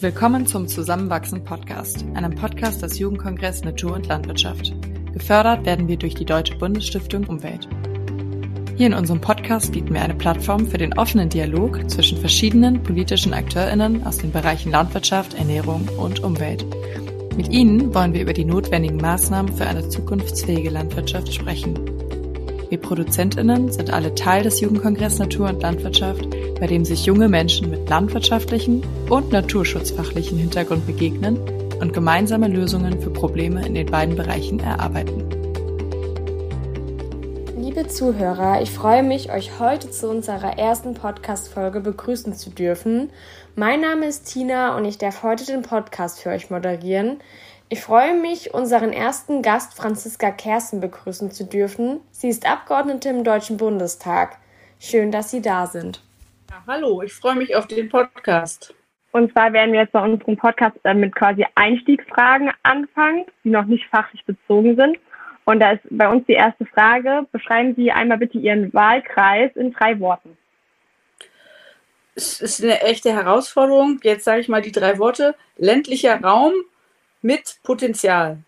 Willkommen zum Zusammenwachsen Podcast, einem Podcast des Jugendkongress Natur und Landwirtschaft. Gefördert werden wir durch die Deutsche Bundesstiftung Umwelt. Hier in unserem Podcast bieten wir eine Plattform für den offenen Dialog zwischen verschiedenen politischen AkteurInnen aus den Bereichen Landwirtschaft, Ernährung und Umwelt. Mit Ihnen wollen wir über die notwendigen Maßnahmen für eine zukunftsfähige Landwirtschaft sprechen. Wir ProduzentInnen sind alle Teil des Jugendkongress Natur und Landwirtschaft, bei dem sich junge Menschen mit landwirtschaftlichen und naturschutzfachlichen Hintergrund begegnen und gemeinsame Lösungen für Probleme in den beiden Bereichen erarbeiten. Liebe Zuhörer, ich freue mich, euch heute zu unserer ersten Podcast-Folge begrüßen zu dürfen. Mein Name ist Tina und ich darf heute den Podcast für euch moderieren. Ich freue mich, unseren ersten Gast Franziska Kersten begrüßen zu dürfen. Sie ist Abgeordnete im Deutschen Bundestag. Schön, dass Sie da sind. Ja, hallo, ich freue mich auf den Podcast. Und zwar werden wir jetzt bei unserem Podcast mit quasi Einstiegsfragen anfangen, die noch nicht fachlich bezogen sind. Und da ist bei uns die erste Frage. Beschreiben Sie einmal bitte Ihren Wahlkreis in drei Worten. Es ist eine echte Herausforderung. Jetzt sage ich mal die drei Worte. Ländlicher Raum, mit Potenzial.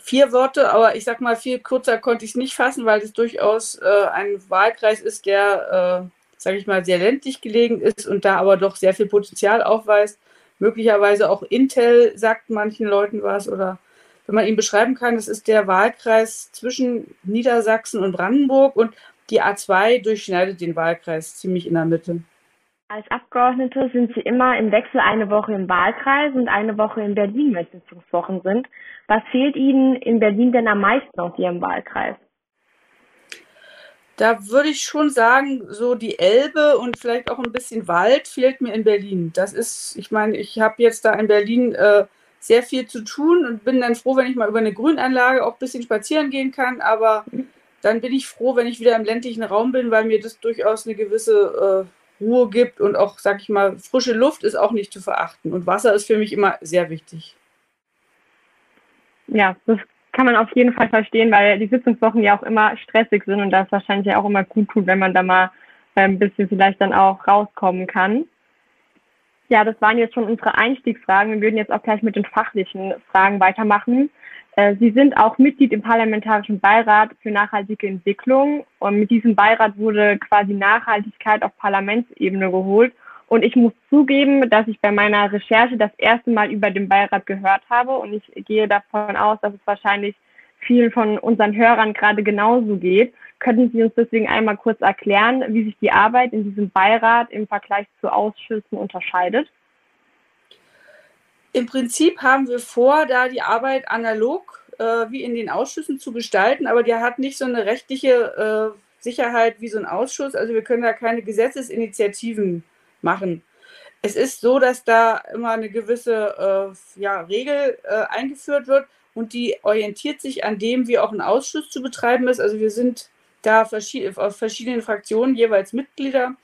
Vier Worte, aber ich sag mal, viel kürzer konnte ich es nicht fassen, weil es durchaus äh, ein Wahlkreis ist, der, äh, sage ich mal, sehr ländlich gelegen ist und da aber doch sehr viel Potenzial aufweist. Möglicherweise auch Intel sagt manchen Leuten was oder wenn man ihn beschreiben kann, das ist der Wahlkreis zwischen Niedersachsen und Brandenburg und die A2 durchschneidet den Wahlkreis ziemlich in der Mitte. Als Abgeordnete sind Sie immer im Wechsel eine Woche im Wahlkreis und eine Woche in Berlin, wenn Sitzungswochen sind. Was fehlt Ihnen in Berlin denn am meisten aus Ihrem Wahlkreis? Da würde ich schon sagen, so die Elbe und vielleicht auch ein bisschen Wald fehlt mir in Berlin. Das ist, ich meine, ich habe jetzt da in Berlin äh, sehr viel zu tun und bin dann froh, wenn ich mal über eine Grünanlage auch ein bisschen spazieren gehen kann. Aber dann bin ich froh, wenn ich wieder im ländlichen Raum bin, weil mir das durchaus eine gewisse äh, Ruhe gibt und auch, sag ich mal, frische Luft ist auch nicht zu verachten. Und Wasser ist für mich immer sehr wichtig. Ja, das kann man auf jeden Fall verstehen, weil die Sitzungswochen ja auch immer stressig sind und das wahrscheinlich ja auch immer gut tut, wenn man da mal äh, ein bisschen vielleicht dann auch rauskommen kann. Ja, das waren jetzt schon unsere Einstiegsfragen. Wir würden jetzt auch gleich mit den fachlichen Fragen weitermachen. Äh, Sie sind auch Mitglied im Parlamentarischen Beirat für nachhaltige Entwicklung und mit diesem Beirat wurde quasi Nachhaltigkeit auf Parlamentsebene geholt. Und ich muss zugeben, dass ich bei meiner Recherche das erste Mal über den Beirat gehört habe und ich gehe davon aus, dass es wahrscheinlich vielen von unseren Hörern gerade genauso geht. Könnten Sie uns deswegen einmal kurz erklären, wie sich die Arbeit in diesem Beirat im Vergleich zu Ausschüssen unterscheidet? Im Prinzip haben wir vor, da die Arbeit analog äh, wie in den Ausschüssen zu gestalten, aber die hat nicht so eine rechtliche äh, Sicherheit wie so ein Ausschuss. Also wir können da keine Gesetzesinitiativen machen. Es ist so, dass da immer eine gewisse äh, ja, Regel äh, eingeführt wird und die orientiert sich an dem, wie auch ein Ausschuss zu betreiben ist. Also wir sind da verschied auf verschiedenen Fraktionen jeweils Mitglieder.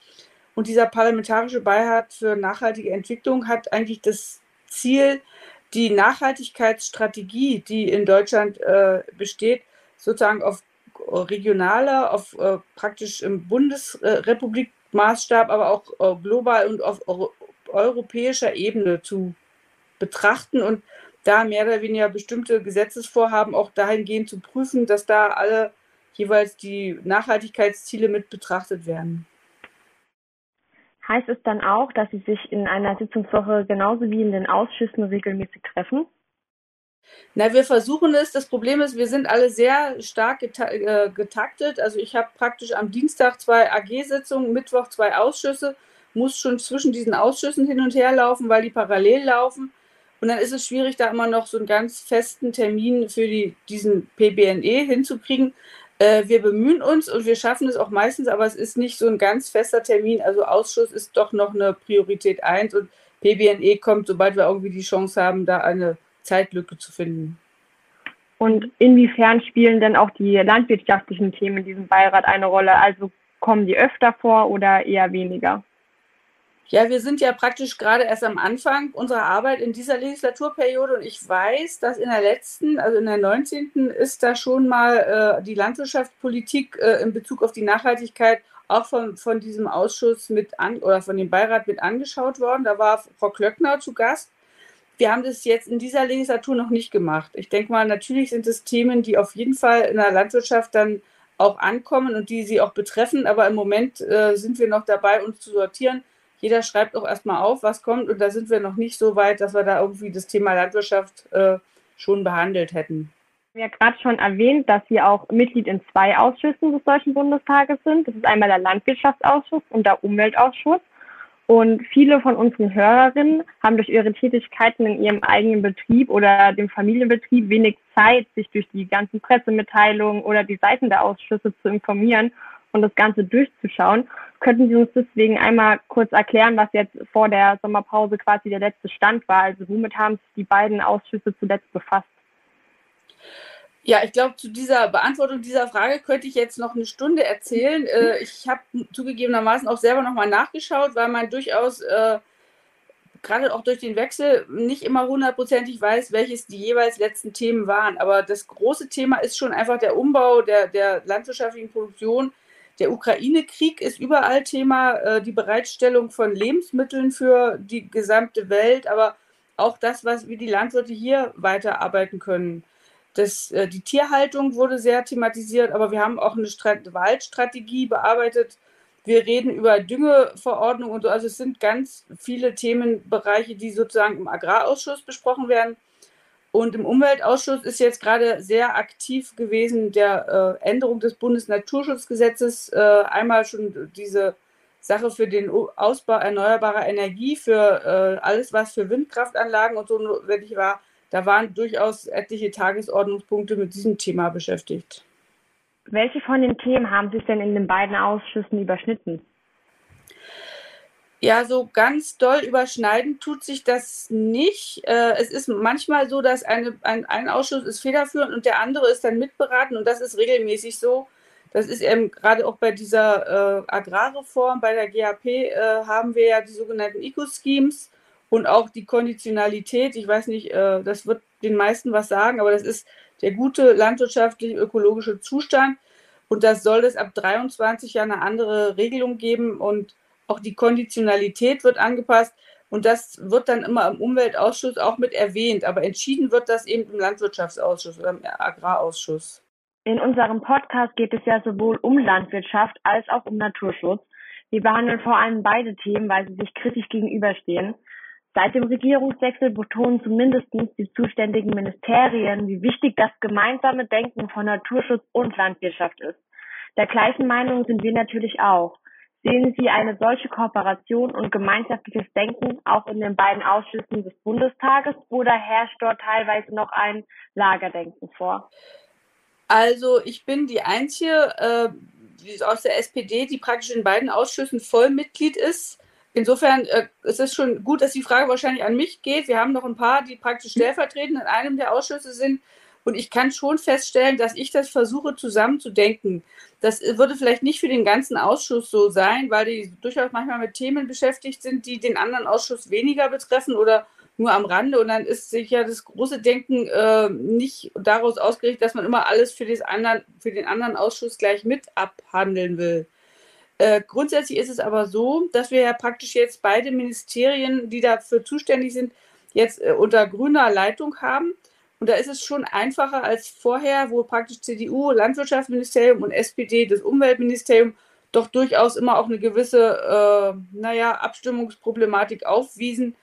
Und dieser parlamentarische Beirat für nachhaltige Entwicklung hat eigentlich das Ziel, die Nachhaltigkeitsstrategie, die in Deutschland äh, besteht, sozusagen auf regionaler, auf äh, praktisch im Bundesrepublikmaßstab, aber auch äh, global und auf euro europäischer Ebene zu betrachten und da mehr oder weniger bestimmte Gesetzesvorhaben auch dahingehend zu prüfen, dass da alle jeweils die Nachhaltigkeitsziele mit betrachtet werden. Heißt es dann auch, dass Sie sich in einer Sitzungswoche genauso wie in den Ausschüssen regelmäßig treffen? Na, wir versuchen es. Das Problem ist, wir sind alle sehr stark äh, getaktet. Also ich habe praktisch am Dienstag zwei AG-Sitzungen, Mittwoch zwei Ausschüsse, muss schon zwischen diesen Ausschüssen hin und her laufen, weil die parallel laufen. Und dann ist es schwierig, da immer noch so einen ganz festen Termin für die, diesen PBNE hinzukriegen. Äh, wir bemühen uns und wir schaffen es auch meistens, aber es ist nicht so ein ganz fester Termin. Also Ausschuss ist doch noch eine Priorität 1 und PBNE kommt, sobald wir irgendwie die Chance haben, da eine Zeitlücke zu finden. Und inwiefern spielen denn auch die landwirtschaftlichen Themen in diesem Beirat eine Rolle? Also kommen die öfter vor oder eher weniger? Ja, wir sind ja praktisch gerade erst am Anfang unserer Arbeit in dieser Legislaturperiode und ich weiß, dass in der letzten, also in der 19. ist da schon mal äh, die Landwirtschaftspolitik äh, in Bezug auf die Nachhaltigkeit auch von, von diesem Ausschuss mit an oder von dem Beirat mit angeschaut worden. Da war Frau Klöckner zu Gast. Wir haben das jetzt in dieser Legislatur noch nicht gemacht. Ich denke mal, natürlich sind es Themen, die auf jeden Fall in der Landwirtschaft dann auch ankommen und die sie auch betreffen. Aber im Moment äh, sind wir noch dabei, uns zu sortieren jeder schreibt auch erstmal auf, was kommt. Und da sind wir noch nicht so weit, dass wir da irgendwie das Thema Landwirtschaft äh, schon behandelt hätten. Wir haben ja gerade schon erwähnt, dass Sie auch Mitglied in zwei Ausschüssen des Deutschen Bundestages sind. Das ist einmal der Landwirtschaftsausschuss und der Umweltausschuss. Und viele von unseren Hörerinnen haben durch ihre Tätigkeiten in ihrem eigenen Betrieb oder dem Familienbetrieb wenig Zeit, sich durch die ganzen Pressemitteilungen oder die Seiten der Ausschüsse zu informieren und das Ganze durchzuschauen. Könnten Sie uns deswegen einmal kurz erklären, was jetzt vor der Sommerpause quasi der letzte Stand war? Also womit haben sich die beiden Ausschüsse zuletzt befasst? Ja, ich glaube, zu dieser Beantwortung dieser Frage könnte ich jetzt noch eine Stunde erzählen. Äh, ich habe zugegebenermaßen auch selber nochmal nachgeschaut, weil man durchaus äh, gerade auch durch den Wechsel nicht immer hundertprozentig weiß, welches die jeweils letzten Themen waren. Aber das große Thema ist schon einfach der Umbau der, der landwirtschaftlichen Produktion der Ukraine-Krieg ist überall Thema, äh, die Bereitstellung von Lebensmitteln für die gesamte Welt, aber auch das, was, wie die Landwirte hier weiterarbeiten können. Das, äh, die Tierhaltung wurde sehr thematisiert, aber wir haben auch eine Strat Waldstrategie bearbeitet. Wir reden über Düngeverordnung und so. Also es sind ganz viele Themenbereiche, die sozusagen im Agrarausschuss besprochen werden. Und im Umweltausschuss ist jetzt gerade sehr aktiv gewesen der äh, Änderung des Bundesnaturschutzgesetzes. Äh, einmal schon diese Sache für den Ausbau erneuerbarer Energie, für äh, alles, was für Windkraftanlagen und so notwendig war. Da waren durchaus etliche Tagesordnungspunkte mit diesem Thema beschäftigt. Welche von den Themen haben sich denn in den beiden Ausschüssen überschnitten? Ja, so ganz doll überschneiden tut sich das nicht. Äh, es ist manchmal so, dass eine, ein, ein Ausschuss ist federführend und der andere ist dann mitberaten und das ist regelmäßig so. Das ist eben gerade auch bei dieser äh, Agrarreform, bei der GAP äh, haben wir ja die sogenannten Eco-Schemes und auch die Konditionalität. Ich weiß nicht, äh, das wird den meisten was sagen, aber das ist der gute landwirtschaftliche ökologische Zustand und das soll es ab 23 Jahren eine andere Regelung geben und auch die Konditionalität wird angepasst und das wird dann immer im Umweltausschuss auch mit erwähnt. Aber entschieden wird das eben im Landwirtschaftsausschuss oder im Agrarausschuss. In unserem Podcast geht es ja sowohl um Landwirtschaft als auch um Naturschutz. Wir behandeln vor allem beide Themen, weil sie sich kritisch gegenüberstehen. Seit dem Regierungswechsel betonen zumindest die zuständigen Ministerien, wie wichtig das gemeinsame Denken von Naturschutz und Landwirtschaft ist. Der gleichen Meinung sind wir natürlich auch. Sehen Sie eine solche Kooperation und gemeinschaftliches Denken auch in den beiden Ausschüssen des Bundestages oder herrscht dort teilweise noch ein Lagerdenken vor? Also ich bin die Einzige äh, aus der SPD, die praktisch in beiden Ausschüssen Vollmitglied ist. Insofern äh, es ist es schon gut, dass die Frage wahrscheinlich an mich geht. Wir haben noch ein paar, die praktisch stellvertretend in einem der Ausschüsse sind. Und ich kann schon feststellen, dass ich das versuche zusammenzudenken. Das würde vielleicht nicht für den ganzen Ausschuss so sein, weil die durchaus manchmal mit Themen beschäftigt sind, die den anderen Ausschuss weniger betreffen oder nur am Rande. Und dann ist sicher das große Denken äh, nicht daraus ausgerichtet, dass man immer alles für, anderen, für den anderen Ausschuss gleich mit abhandeln will. Äh, grundsätzlich ist es aber so, dass wir ja praktisch jetzt beide Ministerien, die dafür zuständig sind, jetzt äh, unter grüner Leitung haben. Und da ist es schon einfacher als vorher, wo praktisch CDU, Landwirtschaftsministerium und SPD, das Umweltministerium, doch durchaus immer auch eine gewisse, äh, naja, Abstimmungsproblematik aufwiesen,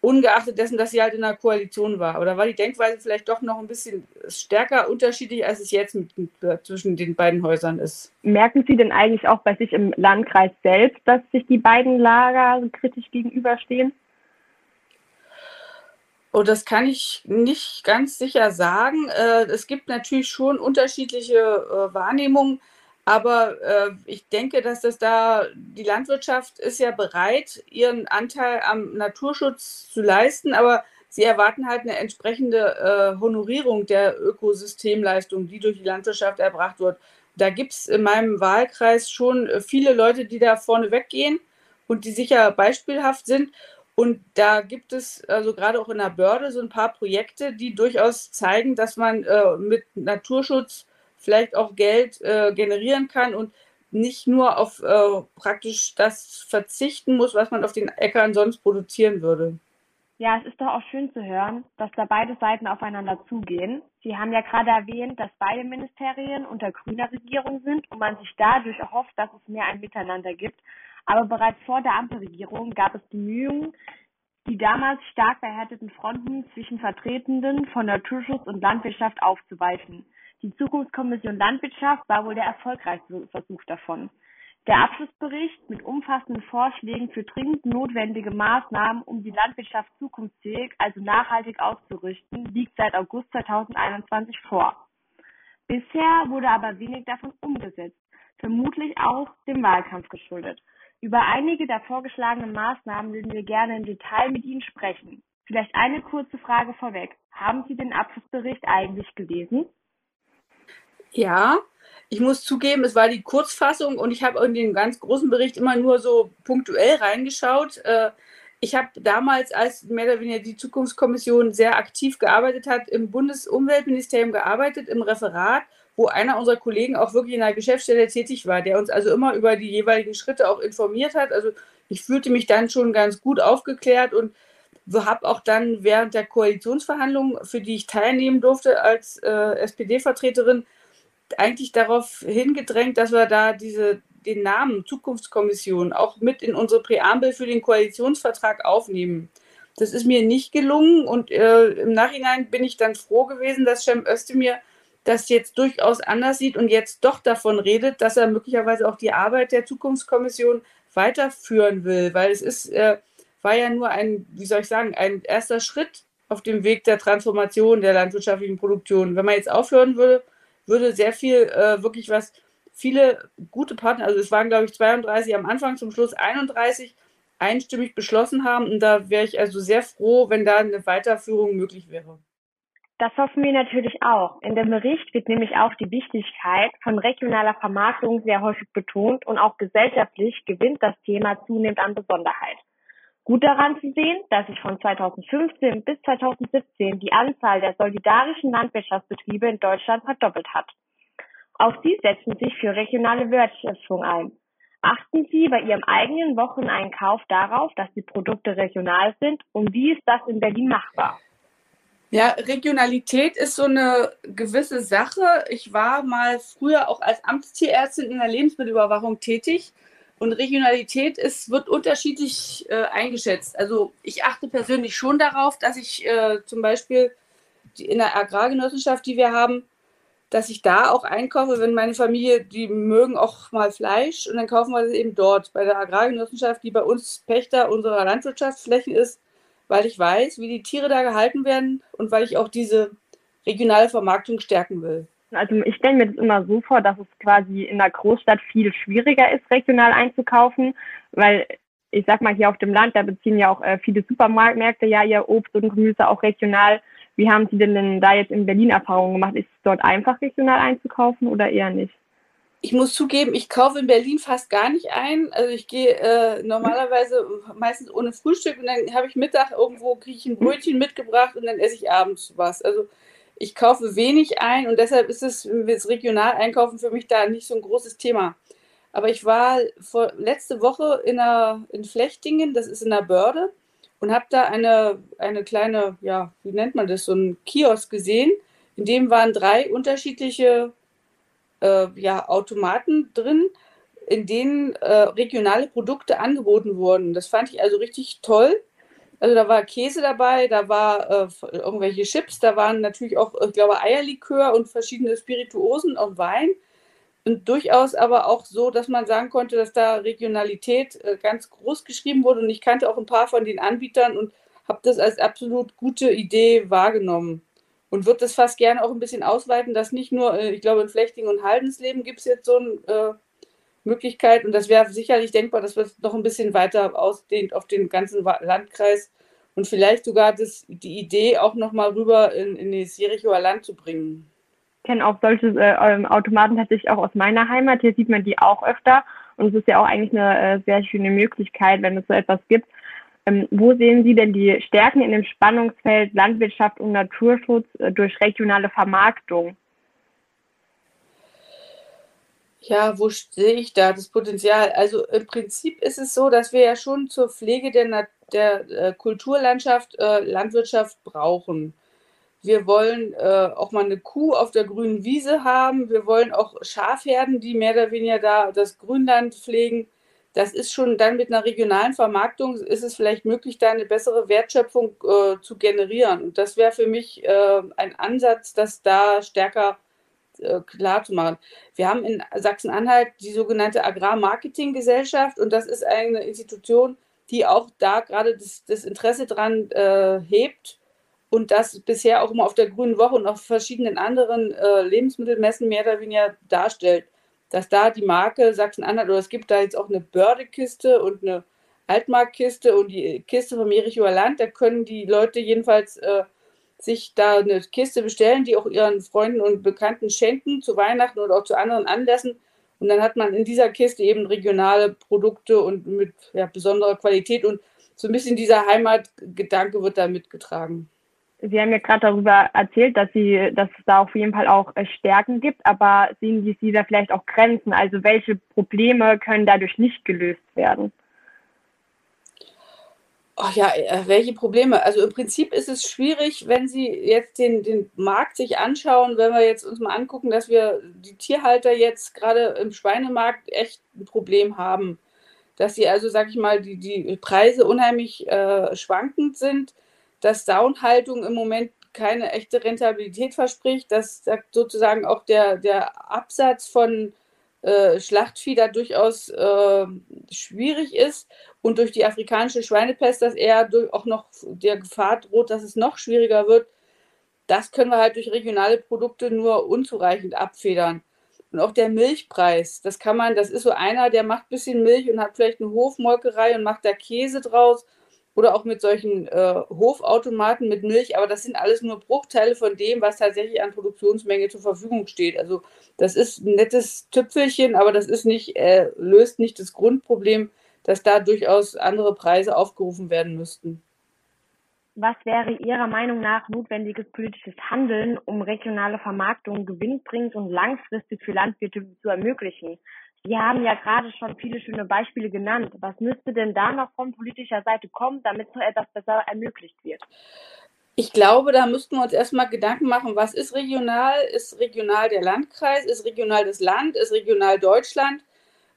ungeachtet dessen, dass sie halt in einer Koalition war. Oder war die Denkweise vielleicht doch noch ein bisschen stärker unterschiedlich, als es jetzt mit, mit, zwischen den beiden Häusern ist? Merken Sie denn eigentlich auch bei sich im Landkreis selbst, dass sich die beiden Lager kritisch gegenüberstehen? Oh, das kann ich nicht ganz sicher sagen. Äh, es gibt natürlich schon unterschiedliche äh, Wahrnehmungen, aber äh, ich denke, dass das da die Landwirtschaft ist ja bereit, ihren Anteil am Naturschutz zu leisten, aber sie erwarten halt eine entsprechende Honorierung der Ökosystemleistung, die durch die Landwirtschaft erbracht wird. Da gibt es in meinem Wahlkreis schon viele Leute, die da vorne weggehen und die sicher beispielhaft sind. Und da gibt es also gerade auch in der Börde so ein paar Projekte, die durchaus zeigen, dass man äh, mit Naturschutz vielleicht auch Geld äh, generieren kann und nicht nur auf äh, praktisch das verzichten muss, was man auf den Äckern sonst produzieren würde. Ja, es ist doch auch schön zu hören, dass da beide Seiten aufeinander zugehen. Sie haben ja gerade erwähnt, dass beide Ministerien unter grüner Regierung sind und man sich dadurch erhofft, dass es mehr ein Miteinander gibt. Aber bereits vor der Ampelregierung gab es Bemühungen, die damals stark verhärteten Fronten zwischen Vertretenden von Naturschutz und Landwirtschaft aufzuweichen. Die Zukunftskommission Landwirtschaft war wohl der erfolgreichste Versuch davon. Der Abschlussbericht mit umfassenden Vorschlägen für dringend notwendige Maßnahmen, um die Landwirtschaft zukunftsfähig, also nachhaltig auszurichten, liegt seit August 2021 vor. Bisher wurde aber wenig davon umgesetzt, vermutlich auch dem Wahlkampf geschuldet. Über einige der vorgeschlagenen Maßnahmen würden wir gerne im Detail mit Ihnen sprechen. Vielleicht eine kurze Frage vorweg. Haben Sie den Abschlussbericht eigentlich gelesen? Ja, ich muss zugeben, es war die Kurzfassung und ich habe in den ganz großen Bericht immer nur so punktuell reingeschaut. Äh, ich habe damals, als mehr oder weniger die Zukunftskommission sehr aktiv gearbeitet hat, im Bundesumweltministerium gearbeitet, im Referat wo einer unserer Kollegen auch wirklich in der Geschäftsstelle tätig war, der uns also immer über die jeweiligen Schritte auch informiert hat. Also ich fühlte mich dann schon ganz gut aufgeklärt und habe auch dann während der Koalitionsverhandlungen, für die ich teilnehmen durfte als äh, SPD-Vertreterin, eigentlich darauf hingedrängt, dass wir da diese, den Namen Zukunftskommission auch mit in unsere Präambel für den Koalitionsvertrag aufnehmen. Das ist mir nicht gelungen und äh, im Nachhinein bin ich dann froh gewesen, dass Cem Özdemir das jetzt durchaus anders sieht und jetzt doch davon redet, dass er möglicherweise auch die Arbeit der Zukunftskommission weiterführen will, weil es ist, äh, war ja nur ein, wie soll ich sagen, ein erster Schritt auf dem Weg der Transformation der landwirtschaftlichen Produktion. Wenn man jetzt aufhören würde, würde sehr viel äh, wirklich was, viele gute Partner, also es waren glaube ich 32 am Anfang, zum Schluss 31 einstimmig beschlossen haben und da wäre ich also sehr froh, wenn da eine Weiterführung möglich wäre. Das hoffen wir natürlich auch. In dem Bericht wird nämlich auch die Wichtigkeit von regionaler Vermarktung sehr häufig betont und auch gesellschaftlich gewinnt das Thema zunehmend an Besonderheit. Gut daran zu sehen, dass sich von 2015 bis 2017 die Anzahl der solidarischen Landwirtschaftsbetriebe in Deutschland verdoppelt hat. Auch sie setzen sich für regionale Wertschöpfung ein. Achten Sie bei Ihrem eigenen Wocheneinkauf darauf, dass die Produkte regional sind und wie ist das in Berlin machbar? Ja, Regionalität ist so eine gewisse Sache. Ich war mal früher auch als Amtstierärztin in der Lebensmittelüberwachung tätig und Regionalität ist, wird unterschiedlich äh, eingeschätzt. Also ich achte persönlich schon darauf, dass ich äh, zum Beispiel die, in der Agrargenossenschaft, die wir haben, dass ich da auch einkaufe, wenn meine Familie, die mögen auch mal Fleisch und dann kaufen wir das eben dort bei der Agrargenossenschaft, die bei uns Pächter unserer Landwirtschaftsflächen ist weil ich weiß, wie die Tiere da gehalten werden und weil ich auch diese regionale Vermarktung stärken will. Also ich stelle mir das immer so vor, dass es quasi in der Großstadt viel schwieriger ist, regional einzukaufen, weil ich sag mal hier auf dem Land, da beziehen ja auch äh, viele Supermarktmärkte ja ihr Obst und Gemüse auch regional. Wie haben Sie denn, denn da jetzt in Berlin Erfahrungen gemacht? Ist es dort einfach regional einzukaufen oder eher nicht? Ich muss zugeben, ich kaufe in Berlin fast gar nicht ein. Also ich gehe äh, normalerweise meistens ohne Frühstück und dann habe ich Mittag irgendwo, kriege ich ein Brötchen mitgebracht und dann esse ich abends was. Also ich kaufe wenig ein und deshalb ist es das Regional-Einkaufen für mich da nicht so ein großes Thema. Aber ich war vor, letzte Woche in, einer, in Flechtingen, das ist in der Börde, und habe da eine, eine kleine, ja, wie nennt man das, so ein Kiosk gesehen. In dem waren drei unterschiedliche äh, ja, Automaten drin, in denen äh, regionale Produkte angeboten wurden. Das fand ich also richtig toll. Also da war Käse dabei, da war äh, irgendwelche Chips, da waren natürlich auch, ich glaube, Eierlikör und verschiedene Spirituosen und Wein. Und durchaus aber auch so, dass man sagen konnte, dass da Regionalität äh, ganz groß geschrieben wurde. Und ich kannte auch ein paar von den Anbietern und habe das als absolut gute Idee wahrgenommen und würde das fast gerne auch ein bisschen ausweiten, dass nicht nur, äh, ich glaube, in Flechting und Haldensleben gibt es jetzt so eine äh, Möglichkeit und das wäre sicherlich denkbar, dass man es noch ein bisschen weiter ausdehnt auf den ganzen Landkreis und vielleicht sogar das, die Idee auch noch mal rüber in, in das Jerichoer Land zu bringen. kenne auch solche äh, ähm, Automaten tatsächlich auch aus meiner Heimat. Hier sieht man die auch öfter. Und es ist ja auch eigentlich eine äh, sehr schöne Möglichkeit, wenn es so etwas gibt. Ähm, wo sehen Sie denn die Stärken in dem Spannungsfeld Landwirtschaft und Naturschutz äh, durch regionale Vermarktung? Ja, wo sehe ich da das Potenzial? Also im Prinzip ist es so, dass wir ja schon zur Pflege der, der äh, Kulturlandschaft äh, Landwirtschaft brauchen. Wir wollen äh, auch mal eine Kuh auf der grünen Wiese haben. Wir wollen auch Schafherden, die mehr oder weniger da das Grünland pflegen. Das ist schon dann mit einer regionalen Vermarktung, ist es vielleicht möglich, da eine bessere Wertschöpfung äh, zu generieren. Und das wäre für mich äh, ein Ansatz, das da stärker äh, klar zu machen. Wir haben in Sachsen-Anhalt die sogenannte Agrarmarketinggesellschaft und das ist eine Institution, die auch da gerade das, das Interesse dran äh, hebt und das bisher auch immer auf der Grünen Woche und auf verschiedenen anderen äh, Lebensmittelmessen mehr oder weniger darstellt, dass da die Marke Sachsen-Anhalt oder es gibt da jetzt auch eine Bördekiste und eine Altmarktkiste und die Kiste vom Jerichoer Land, da können die Leute jedenfalls äh, sich da eine Kiste bestellen, die auch ihren Freunden und Bekannten schenken zu Weihnachten oder auch zu anderen Anlässen. Und dann hat man in dieser Kiste eben regionale Produkte und mit ja, besonderer Qualität und so ein bisschen dieser Heimatgedanke wird da mitgetragen. Sie haben ja gerade darüber erzählt, dass Sie, dass es da auf jeden Fall auch äh, Stärken gibt, aber sehen Sie da vielleicht auch Grenzen? Also welche Probleme können dadurch nicht gelöst werden? Ach ja, äh, welche Probleme? Also im Prinzip ist es schwierig, wenn Sie jetzt den, den Markt sich anschauen, wenn wir jetzt uns mal angucken, dass wir die Tierhalter jetzt gerade im Schweinemarkt echt ein Problem haben. Dass sie also, sag ich mal, die, die Preise unheimlich äh, schwankend sind, dass Downhaltung im Moment keine echte Rentabilität verspricht, dass sozusagen auch der, der Absatz von äh, Schlachtvieh da durchaus äh, schwierig ist und durch die afrikanische Schweinepest, dass er auch noch der Gefahr droht, dass es noch schwieriger wird, das können wir halt durch regionale Produkte nur unzureichend abfedern. Und auch der Milchpreis, das kann man, das ist so einer, der macht ein bisschen Milch und hat vielleicht eine Hofmolkerei und macht da Käse draus oder auch mit solchen äh, Hofautomaten mit Milch, aber das sind alles nur Bruchteile von dem, was tatsächlich an Produktionsmenge zur Verfügung steht. Also das ist ein nettes Tüpfelchen, aber das ist nicht, äh, löst nicht das Grundproblem, dass da durchaus andere Preise aufgerufen werden müssten. Was wäre Ihrer Meinung nach notwendiges politisches Handeln, um regionale Vermarktung gewinnbringend und langfristig für Landwirte zu ermöglichen? Sie haben ja gerade schon viele schöne Beispiele genannt. Was müsste denn da noch von politischer Seite kommen, damit so etwas besser ermöglicht wird? Ich glaube, da müssten wir uns erstmal Gedanken machen, was ist regional? Ist regional der Landkreis? Ist regional das Land? Ist regional Deutschland?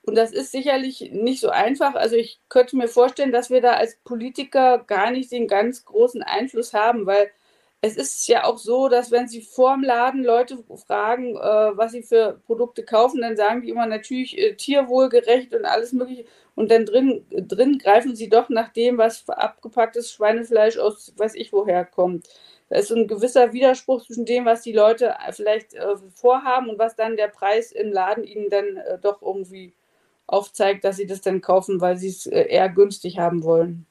Und das ist sicherlich nicht so einfach. Also ich könnte mir vorstellen, dass wir da als Politiker gar nicht den ganz großen Einfluss haben, weil es ist ja auch so, dass wenn Sie vorm Laden Leute fragen, äh, was sie für Produkte kaufen, dann sagen die immer natürlich äh, tierwohlgerecht und alles Mögliche. Und dann drin, drin greifen sie doch nach dem, was abgepacktes Schweinefleisch aus weiß ich woher kommt. Da ist so ein gewisser Widerspruch zwischen dem, was die Leute vielleicht äh, vorhaben und was dann der Preis im Laden ihnen dann äh, doch irgendwie aufzeigt, dass sie das dann kaufen, weil sie es äh, eher günstig haben wollen.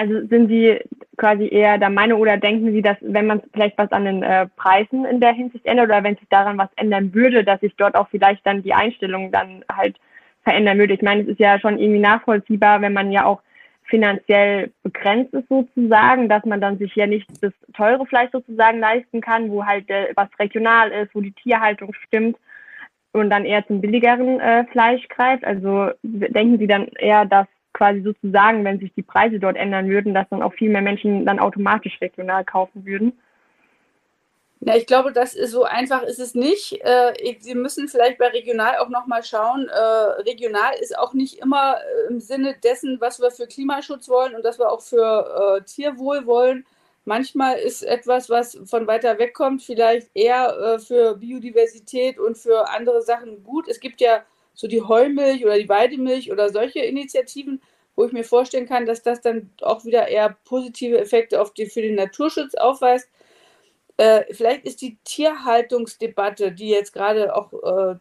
Also sind Sie quasi eher der Meinung oder denken Sie, dass wenn man vielleicht was an den äh, Preisen in der Hinsicht ändert oder wenn sich daran was ändern würde, dass sich dort auch vielleicht dann die Einstellung dann halt verändern würde? Ich meine, es ist ja schon irgendwie nachvollziehbar, wenn man ja auch finanziell begrenzt ist sozusagen, dass man dann sich ja nicht das teure Fleisch sozusagen leisten kann, wo halt äh, was regional ist, wo die Tierhaltung stimmt und dann eher zum billigeren äh, Fleisch greift. Also denken Sie dann eher, dass quasi sozusagen, wenn sich die Preise dort ändern würden, dass dann auch viel mehr Menschen dann automatisch regional kaufen würden? Ja, ich glaube, das ist so einfach ist es nicht. Äh, Sie müssen vielleicht bei regional auch nochmal schauen. Äh, regional ist auch nicht immer äh, im Sinne dessen, was wir für Klimaschutz wollen und was wir auch für Tierwohl wollen. Manchmal ist etwas, was von weiter weg kommt, vielleicht eher für Biodiversität und für andere Sachen gut. Es gibt ja so die Heumilch oder die Weidemilch oder solche Initiativen, wo ich mir vorstellen kann, dass das dann auch wieder eher positive Effekte auf die, für den Naturschutz aufweist. Äh, vielleicht ist die Tierhaltungsdebatte, die jetzt gerade auch äh,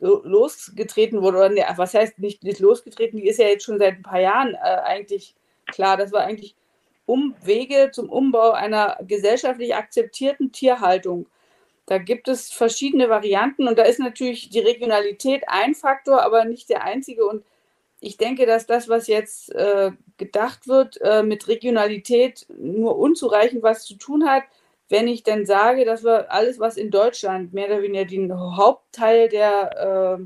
losgetreten wurde, oder ne, was heißt nicht, nicht losgetreten, die ist ja jetzt schon seit ein paar Jahren äh, eigentlich klar. Das war eigentlich Umwege zum Umbau einer gesellschaftlich akzeptierten Tierhaltung. Da gibt es verschiedene Varianten und da ist natürlich die Regionalität ein Faktor, aber nicht der einzige. Und ich denke, dass das, was jetzt äh, gedacht wird, äh, mit Regionalität nur unzureichend was zu tun hat. Wenn ich dann sage, dass wir alles, was in Deutschland mehr oder weniger den Hauptteil der, äh,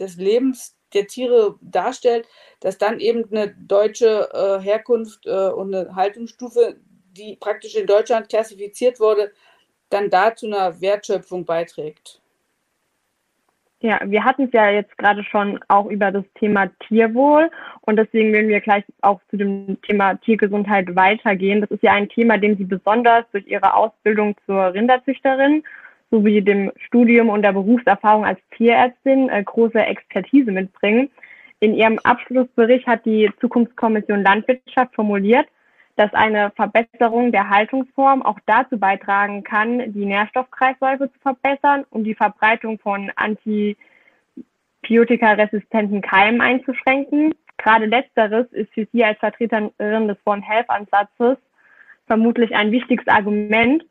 des Lebens der Tiere darstellt, dass dann eben eine deutsche äh, Herkunft äh, und eine Haltungsstufe, die praktisch in Deutschland klassifiziert wurde, dann da zu einer Wertschöpfung beiträgt. Ja, wir hatten es ja jetzt gerade schon auch über das Thema Tierwohl und deswegen werden wir gleich auch zu dem Thema Tiergesundheit weitergehen. Das ist ja ein Thema, dem Sie besonders durch Ihre Ausbildung zur Rinderzüchterin sowie dem Studium und der Berufserfahrung als Tierärztin äh, große Expertise mitbringen. In ihrem Abschlussbericht hat die Zukunftskommission Landwirtschaft formuliert, dass eine Verbesserung der Haltungsform auch dazu beitragen kann, die Nährstoffkreisläufe zu verbessern und die Verbreitung von antibiotikaresistenten Keimen einzuschränken. Gerade letzteres ist für Sie als Vertreterin des One Health Ansatzes vermutlich ein wichtiges Argument,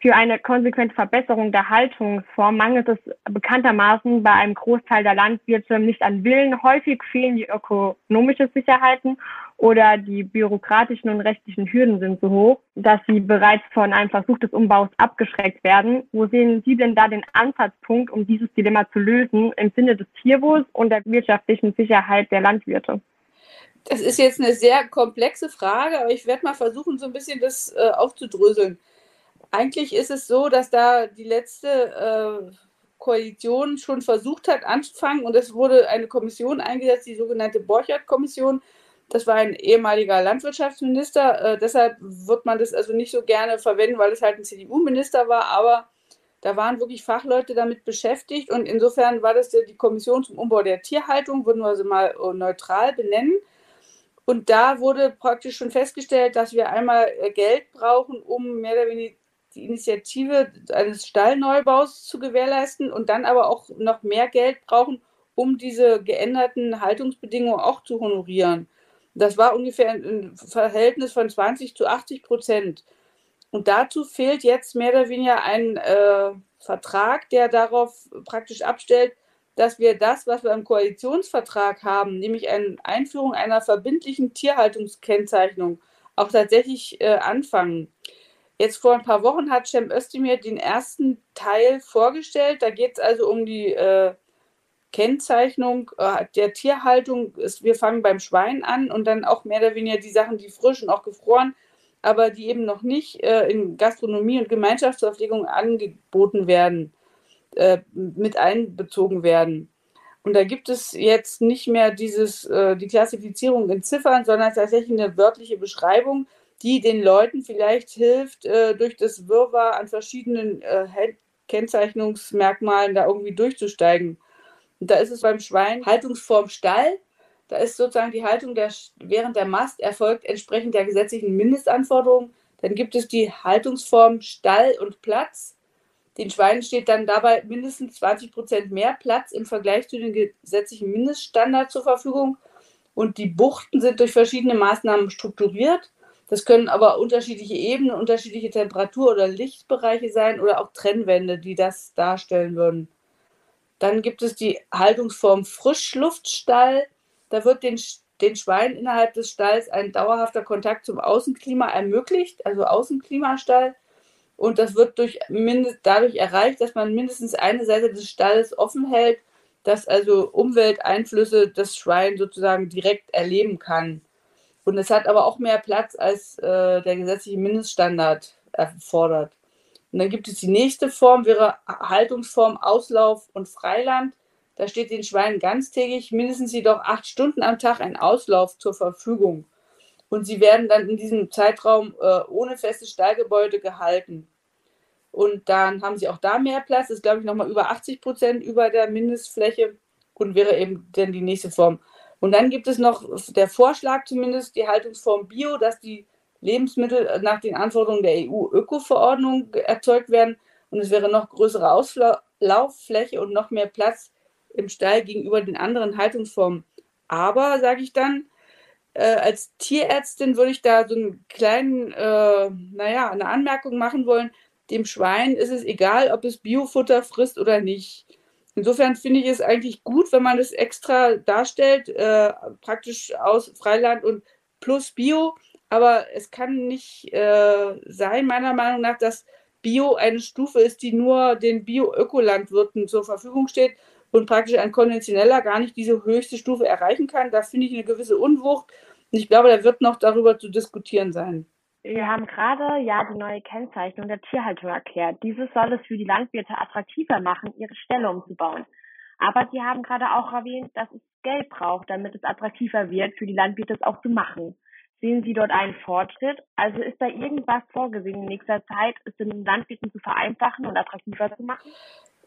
für eine konsequente Verbesserung der Haltungsform mangelt es bekanntermaßen bei einem Großteil der Landwirte nicht an Willen. Häufig fehlen die ökonomischen Sicherheiten oder die bürokratischen und rechtlichen Hürden sind so hoch, dass sie bereits von einem Versuch des Umbaus abgeschreckt werden. Wo sehen Sie denn da den Ansatzpunkt, um dieses Dilemma zu lösen im Sinne des Tierwohls und der wirtschaftlichen Sicherheit der Landwirte? Das ist jetzt eine sehr komplexe Frage, aber ich werde mal versuchen, so ein bisschen das äh, aufzudröseln eigentlich ist es so, dass da die letzte äh, Koalition schon versucht hat anzufangen und es wurde eine Kommission eingesetzt, die sogenannte Borchert-Kommission. Das war ein ehemaliger Landwirtschaftsminister. Äh, deshalb wird man das also nicht so gerne verwenden, weil es halt ein CDU-Minister war. Aber da waren wirklich Fachleute damit beschäftigt und insofern war das die Kommission zum Umbau der Tierhaltung, würden wir sie mal äh, neutral benennen. Und da wurde praktisch schon festgestellt, dass wir einmal äh, Geld brauchen, um mehr oder weniger die Initiative eines Stallneubaus zu gewährleisten und dann aber auch noch mehr Geld brauchen, um diese geänderten Haltungsbedingungen auch zu honorieren. Das war ungefähr ein Verhältnis von 20 zu 80 Prozent. Und dazu fehlt jetzt mehr oder weniger ein äh, Vertrag, der darauf praktisch abstellt, dass wir das, was wir im Koalitionsvertrag haben, nämlich eine Einführung einer verbindlichen Tierhaltungskennzeichnung, auch tatsächlich äh, anfangen. Jetzt vor ein paar Wochen hat Cem Özdemir den ersten Teil vorgestellt. Da geht es also um die äh, Kennzeichnung äh, der Tierhaltung. wir fangen beim Schwein an und dann auch mehr oder weniger die Sachen, die frisch und auch gefroren, aber die eben noch nicht äh, in Gastronomie und Gemeinschaftsverpflegung angeboten werden, äh, mit einbezogen werden. Und da gibt es jetzt nicht mehr dieses, äh, die Klassifizierung in Ziffern, sondern tatsächlich eine wörtliche Beschreibung die den Leuten vielleicht hilft, äh, durch das Wirrwarr an verschiedenen äh, Kennzeichnungsmerkmalen da irgendwie durchzusteigen. Und da ist es beim Schwein Haltungsform Stall. Da ist sozusagen die Haltung der, während der Mast erfolgt entsprechend der gesetzlichen Mindestanforderungen. Dann gibt es die Haltungsform Stall und Platz. Den Schweinen steht dann dabei mindestens 20 Prozent mehr Platz im Vergleich zu den gesetzlichen Mindeststandards zur Verfügung. Und die Buchten sind durch verschiedene Maßnahmen strukturiert. Das können aber unterschiedliche Ebenen, unterschiedliche Temperatur- oder Lichtbereiche sein oder auch Trennwände, die das darstellen würden. Dann gibt es die Haltungsform Frischluftstall. Da wird den, den Schweinen innerhalb des Stalls ein dauerhafter Kontakt zum Außenklima ermöglicht, also Außenklimastall. Und das wird durch mindest, dadurch erreicht, dass man mindestens eine Seite des Stalles offen hält, dass also Umwelteinflüsse das Schwein sozusagen direkt erleben kann. Und es hat aber auch mehr Platz, als äh, der gesetzliche Mindeststandard erfordert. Und dann gibt es die nächste Form, wäre Haltungsform Auslauf und Freiland. Da steht den Schweinen ganztägig mindestens jedoch acht Stunden am Tag ein Auslauf zur Verfügung. Und sie werden dann in diesem Zeitraum äh, ohne festes Stallgebäude gehalten. Und dann haben sie auch da mehr Platz, das ist glaube ich nochmal über 80 Prozent über der Mindestfläche und wäre eben dann die nächste Form und dann gibt es noch der Vorschlag zumindest, die Haltungsform Bio, dass die Lebensmittel nach den Anforderungen der EU-Öko-Verordnung erzeugt werden. Und es wäre noch größere Auslauffläche und noch mehr Platz im Stall gegenüber den anderen Haltungsformen. Aber, sage ich dann, äh, als Tierärztin würde ich da so einen kleinen, äh, naja, eine Anmerkung machen wollen. dem Schwein ist es egal, ob es Biofutter frisst oder nicht. Insofern finde ich es eigentlich gut, wenn man das extra darstellt, äh, praktisch aus Freiland und plus Bio. Aber es kann nicht äh, sein, meiner Meinung nach, dass Bio eine Stufe ist, die nur den Bio-Ökolandwirten zur Verfügung steht und praktisch ein konventioneller gar nicht diese höchste Stufe erreichen kann. Da finde ich eine gewisse Unwucht. Und ich glaube, da wird noch darüber zu diskutieren sein. Wir haben gerade ja die neue Kennzeichnung der Tierhaltung erklärt. Dieses soll es für die Landwirte attraktiver machen, ihre Ställe umzubauen. Aber Sie haben gerade auch erwähnt, dass es Geld braucht, damit es attraktiver wird, für die Landwirte es auch zu machen. Sehen Sie dort einen Fortschritt? Also ist da irgendwas vorgesehen in nächster Zeit, es den Landwirten zu vereinfachen und attraktiver zu machen?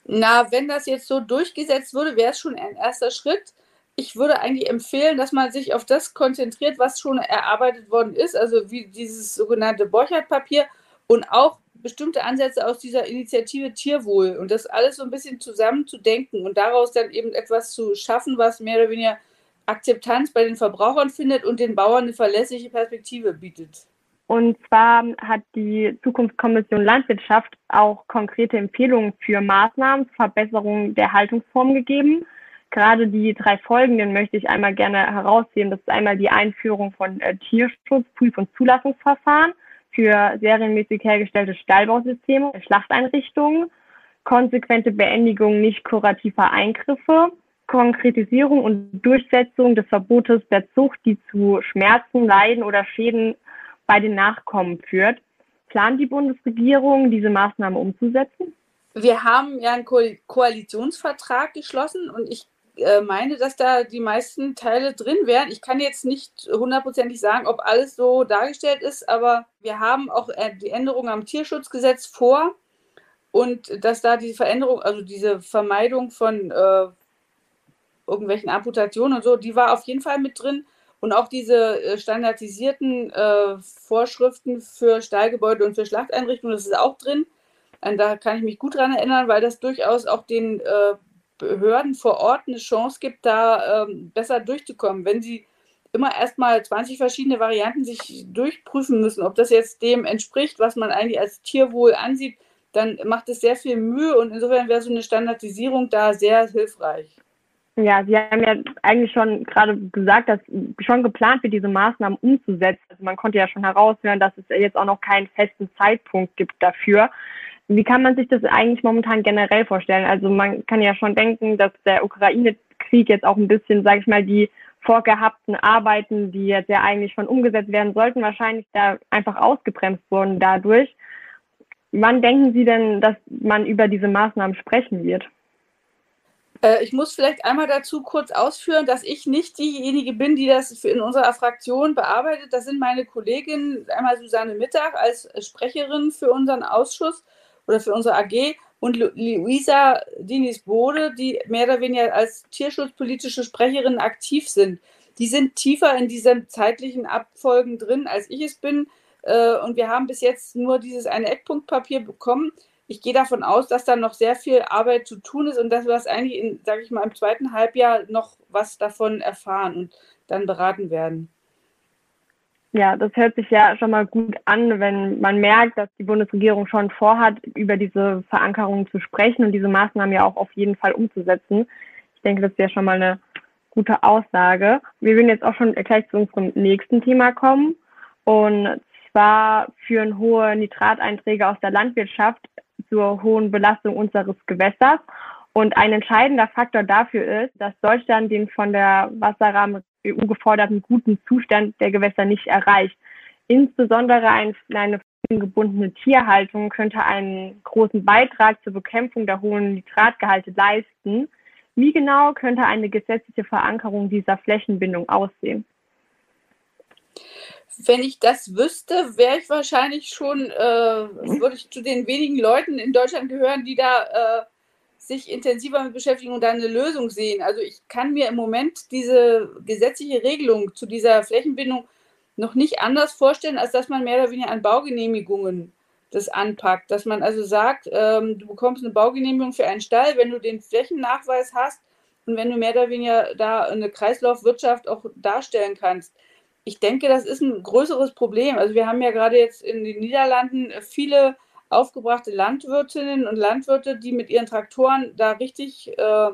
Na, wenn das jetzt so durchgesetzt würde, wäre es schon ein erster Schritt ich würde eigentlich empfehlen, dass man sich auf das konzentriert, was schon erarbeitet worden ist, also wie dieses sogenannte Borchardt-Papier und auch bestimmte Ansätze aus dieser Initiative Tierwohl und das alles so ein bisschen zusammen zu denken und daraus dann eben etwas zu schaffen, was mehr oder weniger Akzeptanz bei den Verbrauchern findet und den Bauern eine verlässliche Perspektive bietet. Und zwar hat die Zukunftskommission Landwirtschaft auch konkrete Empfehlungen für Maßnahmen zur Verbesserung der Haltungsform gegeben. Gerade die drei folgenden möchte ich einmal gerne herausheben. Das ist einmal die Einführung von äh, Tierschutz, Prüf- und Zulassungsverfahren für serienmäßig hergestellte Stallbausysteme, Schlachteinrichtungen, konsequente Beendigung nicht kurativer Eingriffe, Konkretisierung und Durchsetzung des Verbotes der Zucht, die zu Schmerzen, Leiden oder Schäden bei den Nachkommen führt. Plant die Bundesregierung, diese Maßnahmen umzusetzen? Wir haben ja einen Ko Koalitionsvertrag geschlossen und ich äh, meine, dass da die meisten Teile drin wären. Ich kann jetzt nicht hundertprozentig sagen, ob alles so dargestellt ist, aber wir haben auch äh, die Änderung am Tierschutzgesetz vor und dass da die Veränderung, also diese Vermeidung von äh, irgendwelchen Amputationen und so, die war auf jeden Fall mit drin. Und auch diese äh, standardisierten äh, Vorschriften für Stallgebäude und für Schlachteinrichtungen, das ist auch drin. Und da kann ich mich gut dran erinnern, weil das durchaus auch den äh, Behörden vor Ort eine Chance gibt, da ähm, besser durchzukommen. Wenn sie immer erstmal 20 verschiedene Varianten sich durchprüfen müssen, ob das jetzt dem entspricht, was man eigentlich als Tierwohl ansieht, dann macht es sehr viel Mühe und insofern wäre so eine Standardisierung da sehr hilfreich. Ja, Sie haben ja eigentlich schon gerade gesagt, dass schon geplant wird, diese Maßnahmen umzusetzen. Also man konnte ja schon heraushören, dass es jetzt auch noch keinen festen Zeitpunkt gibt dafür. Wie kann man sich das eigentlich momentan generell vorstellen? Also man kann ja schon denken, dass der Ukraine-Krieg jetzt auch ein bisschen, sage ich mal, die vorgehabten Arbeiten, die jetzt ja eigentlich schon umgesetzt werden sollten, wahrscheinlich da einfach ausgebremst wurden dadurch. Wann denken Sie denn, dass man über diese Maßnahmen sprechen wird? Äh, ich muss vielleicht einmal dazu kurz ausführen, dass ich nicht diejenige bin, die das in unserer Fraktion bearbeitet. Das sind meine Kolleginnen, einmal Susanne Mittag als Sprecherin für unseren Ausschuss oder für unsere AG und Luisa Dinis-Bode, die mehr oder weniger als tierschutzpolitische Sprecherin aktiv sind. Die sind tiefer in diesen zeitlichen Abfolgen drin, als ich es bin. Äh, und wir haben bis jetzt nur dieses eine Eckpunktpapier bekommen. Ich gehe davon aus, dass da noch sehr viel Arbeit zu tun ist und dass wir das eigentlich, sage ich mal, im zweiten Halbjahr noch was davon erfahren und dann beraten werden. Ja, das hört sich ja schon mal gut an, wenn man merkt, dass die Bundesregierung schon vorhat, über diese Verankerung zu sprechen und diese Maßnahmen ja auch auf jeden Fall umzusetzen. Ich denke, das ist ja schon mal eine gute Aussage. Wir würden jetzt auch schon gleich zu unserem nächsten Thema kommen. Und zwar führen hohe Nitrateinträge aus der Landwirtschaft zur hohen Belastung unseres Gewässers. Und ein entscheidender Faktor dafür ist, dass Deutschland den von der Wasserrahmen EU geforderten guten Zustand der Gewässer nicht erreicht. Insbesondere eine gebundene Tierhaltung könnte einen großen Beitrag zur Bekämpfung der hohen Nitratgehalte leisten. Wie genau könnte eine gesetzliche Verankerung dieser Flächenbindung aussehen? Wenn ich das wüsste, wäre ich wahrscheinlich schon, äh, mhm. würde ich zu den wenigen Leuten in Deutschland gehören, die da äh, sich intensiver mit beschäftigen und dann eine Lösung sehen. Also ich kann mir im Moment diese gesetzliche Regelung zu dieser Flächenbindung noch nicht anders vorstellen, als dass man mehr oder weniger an Baugenehmigungen das anpackt. Dass man also sagt, ähm, du bekommst eine Baugenehmigung für einen Stall, wenn du den Flächennachweis hast und wenn du mehr oder weniger da eine Kreislaufwirtschaft auch darstellen kannst. Ich denke, das ist ein größeres Problem. Also wir haben ja gerade jetzt in den Niederlanden viele aufgebrachte Landwirtinnen und Landwirte, die mit ihren Traktoren da richtig äh,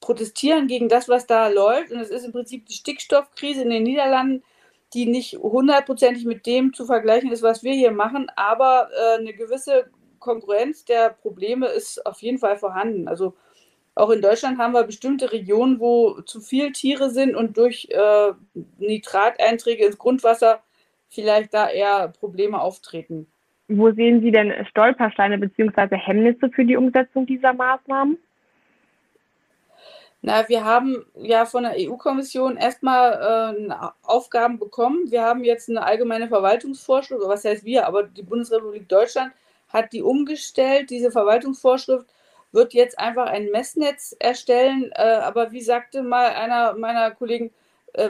protestieren gegen das, was da läuft. Und es ist im Prinzip die Stickstoffkrise in den Niederlanden, die nicht hundertprozentig mit dem zu vergleichen ist, was wir hier machen, aber äh, eine gewisse Konkurrenz der Probleme ist auf jeden Fall vorhanden. Also auch in Deutschland haben wir bestimmte Regionen, wo zu viele Tiere sind und durch äh, Nitrateinträge ins Grundwasser vielleicht da eher Probleme auftreten. Wo sehen Sie denn Stolpersteine bzw. Hemmnisse für die Umsetzung dieser Maßnahmen? Na, wir haben ja von der EU-Kommission erstmal äh, Aufgaben bekommen. Wir haben jetzt eine allgemeine Verwaltungsvorschrift, was heißt wir, aber die Bundesrepublik Deutschland hat die umgestellt. Diese Verwaltungsvorschrift wird jetzt einfach ein Messnetz erstellen. Äh, aber wie sagte mal einer meiner Kollegen,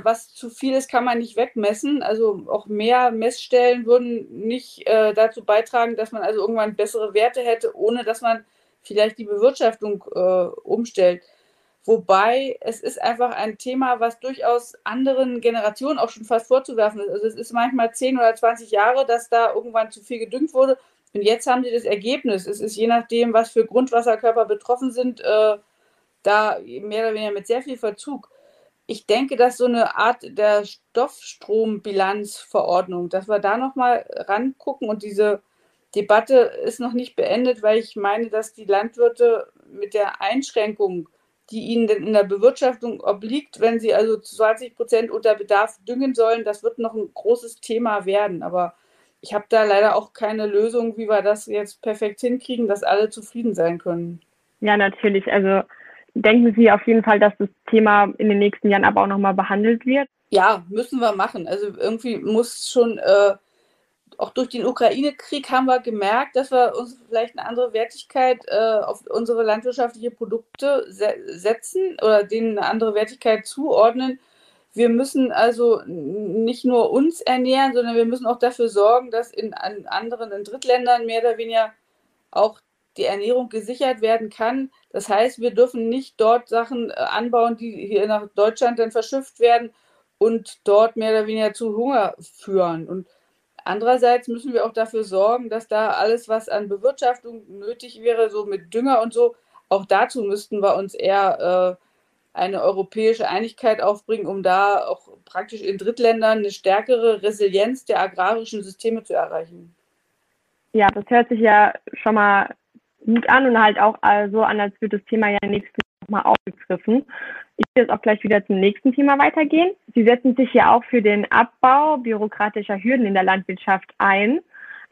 was zu viel ist, kann man nicht wegmessen. Also auch mehr Messstellen würden nicht äh, dazu beitragen, dass man also irgendwann bessere Werte hätte, ohne dass man vielleicht die Bewirtschaftung äh, umstellt. Wobei es ist einfach ein Thema, was durchaus anderen Generationen auch schon fast vorzuwerfen ist. Also es ist manchmal 10 oder 20 Jahre, dass da irgendwann zu viel gedüngt wurde. Und jetzt haben sie das Ergebnis. Es ist je nachdem, was für Grundwasserkörper betroffen sind, äh, da mehr oder weniger mit sehr viel Verzug. Ich denke, dass so eine Art der Stoffstrombilanzverordnung, dass wir da nochmal rangucken und diese Debatte ist noch nicht beendet, weil ich meine, dass die Landwirte mit der Einschränkung die ihnen denn in der Bewirtschaftung obliegt, wenn sie also 20 Prozent unter Bedarf düngen sollen, das wird noch ein großes Thema werden. Aber ich habe da leider auch keine Lösung, wie wir das jetzt perfekt hinkriegen, dass alle zufrieden sein können. Ja, natürlich. Also denken Sie auf jeden Fall, dass das Thema in den nächsten Jahren aber auch nochmal behandelt wird? Ja, müssen wir machen. Also irgendwie muss schon äh, auch durch den Ukraine-Krieg haben wir gemerkt, dass wir uns vielleicht eine andere Wertigkeit äh, auf unsere landwirtschaftlichen Produkte se setzen oder denen eine andere Wertigkeit zuordnen. Wir müssen also nicht nur uns ernähren, sondern wir müssen auch dafür sorgen, dass in, in anderen, in Drittländern mehr oder weniger auch die Ernährung gesichert werden kann. Das heißt, wir dürfen nicht dort Sachen äh, anbauen, die hier nach Deutschland dann verschifft werden und dort mehr oder weniger zu Hunger führen. Und Andererseits müssen wir auch dafür sorgen, dass da alles, was an Bewirtschaftung nötig wäre, so mit Dünger und so, auch dazu müssten wir uns eher äh, eine europäische Einigkeit aufbringen, um da auch praktisch in Drittländern eine stärkere Resilienz der agrarischen Systeme zu erreichen. Ja, das hört sich ja schon mal gut an und halt auch so an, als würde das Thema ja nächstes Mal aufgegriffen. Ich will jetzt auch gleich wieder zum nächsten Thema weitergehen. Sie setzen sich ja auch für den Abbau bürokratischer Hürden in der Landwirtschaft ein.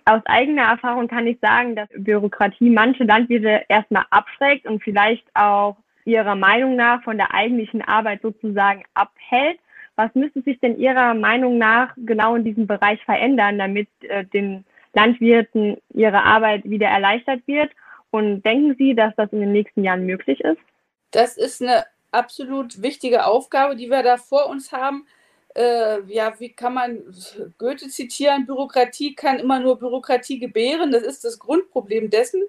Aus eigener Erfahrung kann ich sagen, dass Bürokratie manche Landwirte erstmal abschreckt und vielleicht auch ihrer Meinung nach von der eigentlichen Arbeit sozusagen abhält. Was müsste sich denn Ihrer Meinung nach genau in diesem Bereich verändern, damit äh, den Landwirten ihre Arbeit wieder erleichtert wird? Und denken Sie, dass das in den nächsten Jahren möglich ist? Das ist eine absolut wichtige Aufgabe, die wir da vor uns haben. Äh, ja, wie kann man Goethe zitieren? Bürokratie kann immer nur Bürokratie gebären. Das ist das Grundproblem dessen,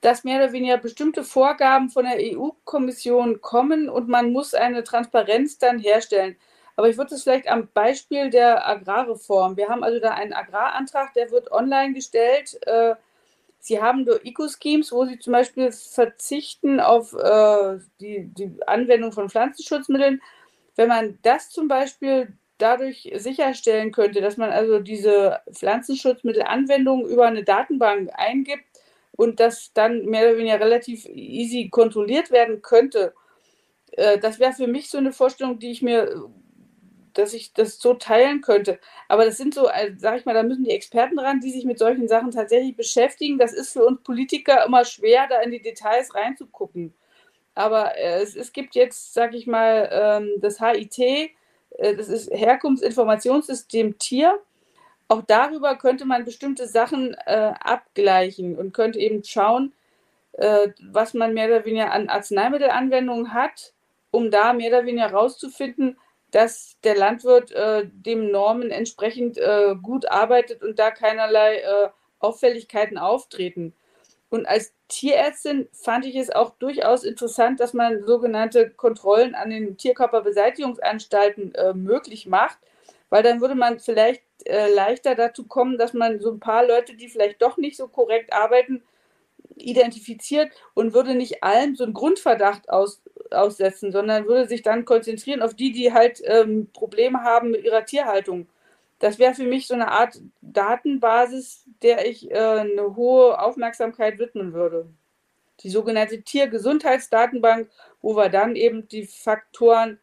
dass mehr oder weniger bestimmte Vorgaben von der EU-Kommission kommen und man muss eine Transparenz dann herstellen. Aber ich würde es vielleicht am Beispiel der Agrarreform. Wir haben also da einen Agrarantrag, der wird online gestellt. Äh, Sie haben nur Eco-Schemes, wo Sie zum Beispiel verzichten auf äh, die, die Anwendung von Pflanzenschutzmitteln. Wenn man das zum Beispiel dadurch sicherstellen könnte, dass man also diese Pflanzenschutzmittelanwendung über eine Datenbank eingibt und das dann mehr oder weniger relativ easy kontrolliert werden könnte, äh, das wäre für mich so eine Vorstellung, die ich mir dass ich das so teilen könnte. Aber das sind so, äh, sag ich mal, da müssen die Experten ran, die sich mit solchen Sachen tatsächlich beschäftigen. Das ist für uns Politiker immer schwer, da in die Details reinzugucken. Aber äh, es, es gibt jetzt, sag ich mal, ähm, das HIT, äh, das ist Herkunftsinformationssystem Tier. Auch darüber könnte man bestimmte Sachen äh, abgleichen und könnte eben schauen, was man mehr oder weniger an Arzneimittelanwendungen hat, um da mehr oder weniger herauszufinden, dass der Landwirt äh, dem Normen entsprechend äh, gut arbeitet und da keinerlei äh, Auffälligkeiten auftreten. Und als Tierärztin fand ich es auch durchaus interessant, dass man sogenannte Kontrollen an den Tierkörperbeseitigungsanstalten äh, möglich macht, weil dann würde man vielleicht vielleicht äh, leichter dazu kommen, dass man so ein paar Leute, die vielleicht doch nicht so korrekt arbeiten, identifiziert und würde nicht allen so einen Grundverdacht aus, aussetzen, sondern würde sich dann konzentrieren auf die, die halt ähm, Probleme haben mit ihrer Tierhaltung. Das wäre für mich so eine Art Datenbasis, der ich äh, eine hohe Aufmerksamkeit widmen würde. Die sogenannte Tiergesundheitsdatenbank, wo wir dann eben die Faktoren,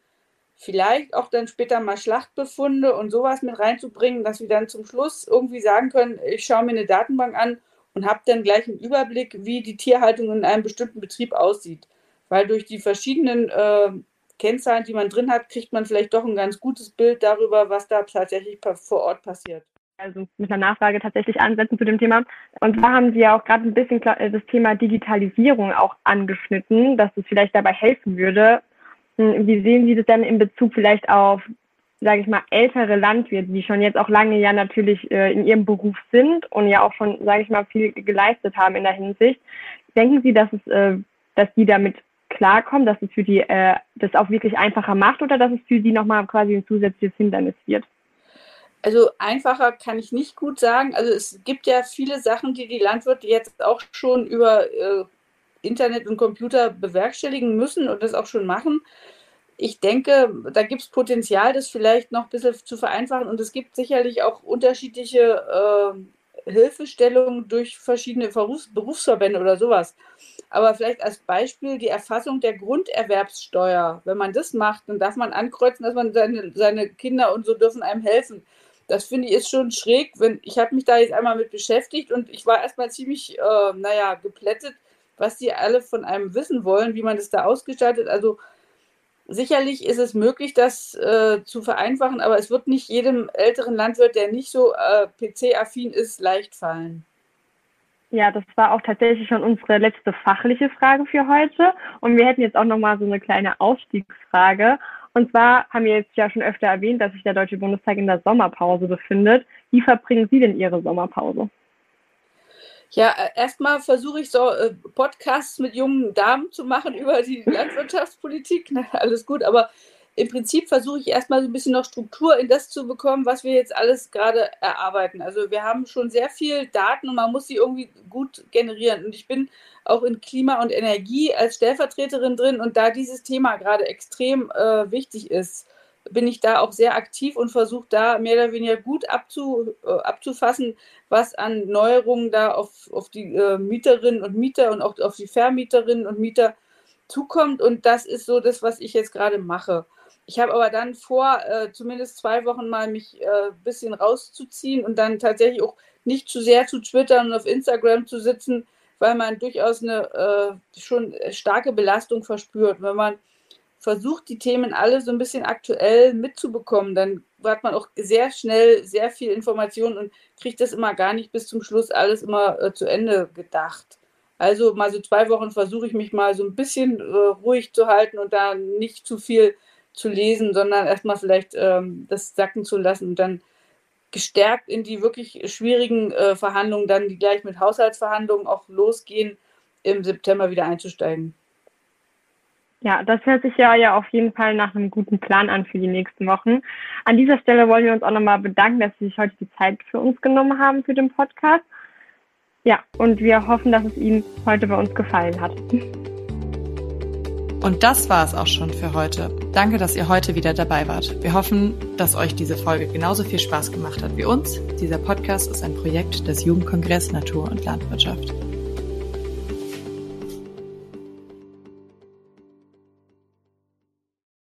vielleicht auch dann später mal Schlachtbefunde und sowas mit reinzubringen, dass wir dann zum Schluss irgendwie sagen können, ich schaue mir eine Datenbank an und habe dann gleich einen Überblick, wie die Tierhaltung in einem bestimmten Betrieb aussieht. Weil durch die verschiedenen äh, Kennzahlen, die man drin hat, kriegt man vielleicht doch ein ganz gutes Bild darüber, was da tatsächlich vor Ort passiert. Also mit einer Nachfrage tatsächlich ansetzen zu dem Thema. Und zwar haben Sie ja auch gerade ein bisschen äh, das Thema Digitalisierung auch angeschnitten, dass es vielleicht dabei helfen würde. Hm, wie sehen Sie das denn in Bezug vielleicht auf sage ich mal, ältere Landwirte, die schon jetzt auch lange ja natürlich äh, in ihrem Beruf sind und ja auch schon, sage ich mal, viel geleistet haben in der Hinsicht. Denken Sie, dass es, äh, dass die damit klarkommen, dass es für die äh, das auch wirklich einfacher macht oder dass es für die nochmal quasi ein zusätzliches Hindernis wird? Also einfacher kann ich nicht gut sagen. Also es gibt ja viele Sachen, die die Landwirte jetzt auch schon über äh, Internet und Computer bewerkstelligen müssen und das auch schon machen ich denke, da gibt es Potenzial, das vielleicht noch ein bisschen zu vereinfachen. Und es gibt sicherlich auch unterschiedliche äh, Hilfestellungen durch verschiedene Berufs Berufsverbände oder sowas. Aber vielleicht als Beispiel die Erfassung der Grunderwerbssteuer. Wenn man das macht, dann darf man ankreuzen, dass man seine, seine Kinder und so dürfen einem helfen. Das finde ich ist schon schräg. Wenn, ich habe mich da jetzt einmal mit beschäftigt und ich war erstmal ziemlich, äh, naja, geplättet, was die alle von einem wissen wollen, wie man das da ausgestaltet. Also Sicherlich ist es möglich, das äh, zu vereinfachen, aber es wird nicht jedem älteren Landwirt, der nicht so äh, PC-affin ist, leicht fallen. Ja, das war auch tatsächlich schon unsere letzte fachliche Frage für heute. Und wir hätten jetzt auch nochmal so eine kleine Ausstiegsfrage. Und zwar haben wir jetzt ja schon öfter erwähnt, dass sich der Deutsche Bundestag in der Sommerpause befindet. Wie verbringen Sie denn Ihre Sommerpause? Ja, äh, erstmal versuche ich so äh, Podcasts mit jungen Damen zu machen über die Landwirtschaftspolitik. Na, alles gut, aber im Prinzip versuche ich erstmal so ein bisschen noch Struktur in das zu bekommen, was wir jetzt alles gerade erarbeiten. Also wir haben schon sehr viel Daten und man muss sie irgendwie gut generieren. Und ich bin auch in Klima und Energie als Stellvertreterin drin und da dieses Thema gerade extrem äh, wichtig ist, bin ich da auch sehr aktiv und versuche da mehr oder weniger gut abzu, äh, abzufassen, was an Neuerungen da auf, auf die äh, Mieterinnen und Mieter und auch auf die Vermieterinnen und Mieter zukommt. Und das ist so das, was ich jetzt gerade mache. Ich habe aber dann vor, äh, zumindest zwei Wochen mal mich ein äh, bisschen rauszuziehen und dann tatsächlich auch nicht zu sehr zu twittern und auf Instagram zu sitzen, weil man durchaus eine äh, schon starke Belastung verspürt. Wenn man versucht, die Themen alle so ein bisschen aktuell mitzubekommen, dann hat man auch sehr schnell sehr viel Information und kriegt das immer gar nicht bis zum Schluss alles immer äh, zu Ende gedacht. Also mal so zwei Wochen versuche ich mich mal so ein bisschen äh, ruhig zu halten und da nicht zu viel zu lesen, sondern erstmal vielleicht ähm, das sacken zu lassen und dann gestärkt in die wirklich schwierigen äh, Verhandlungen, dann die gleich mit Haushaltsverhandlungen auch losgehen, im September wieder einzusteigen. Ja, das hört sich ja, ja auf jeden Fall nach einem guten Plan an für die nächsten Wochen. An dieser Stelle wollen wir uns auch nochmal bedanken, dass Sie sich heute die Zeit für uns genommen haben für den Podcast. Ja, und wir hoffen, dass es Ihnen heute bei uns gefallen hat. Und das war es auch schon für heute. Danke, dass ihr heute wieder dabei wart. Wir hoffen, dass euch diese Folge genauso viel Spaß gemacht hat wie uns. Dieser Podcast ist ein Projekt des Jugendkongress Natur und Landwirtschaft.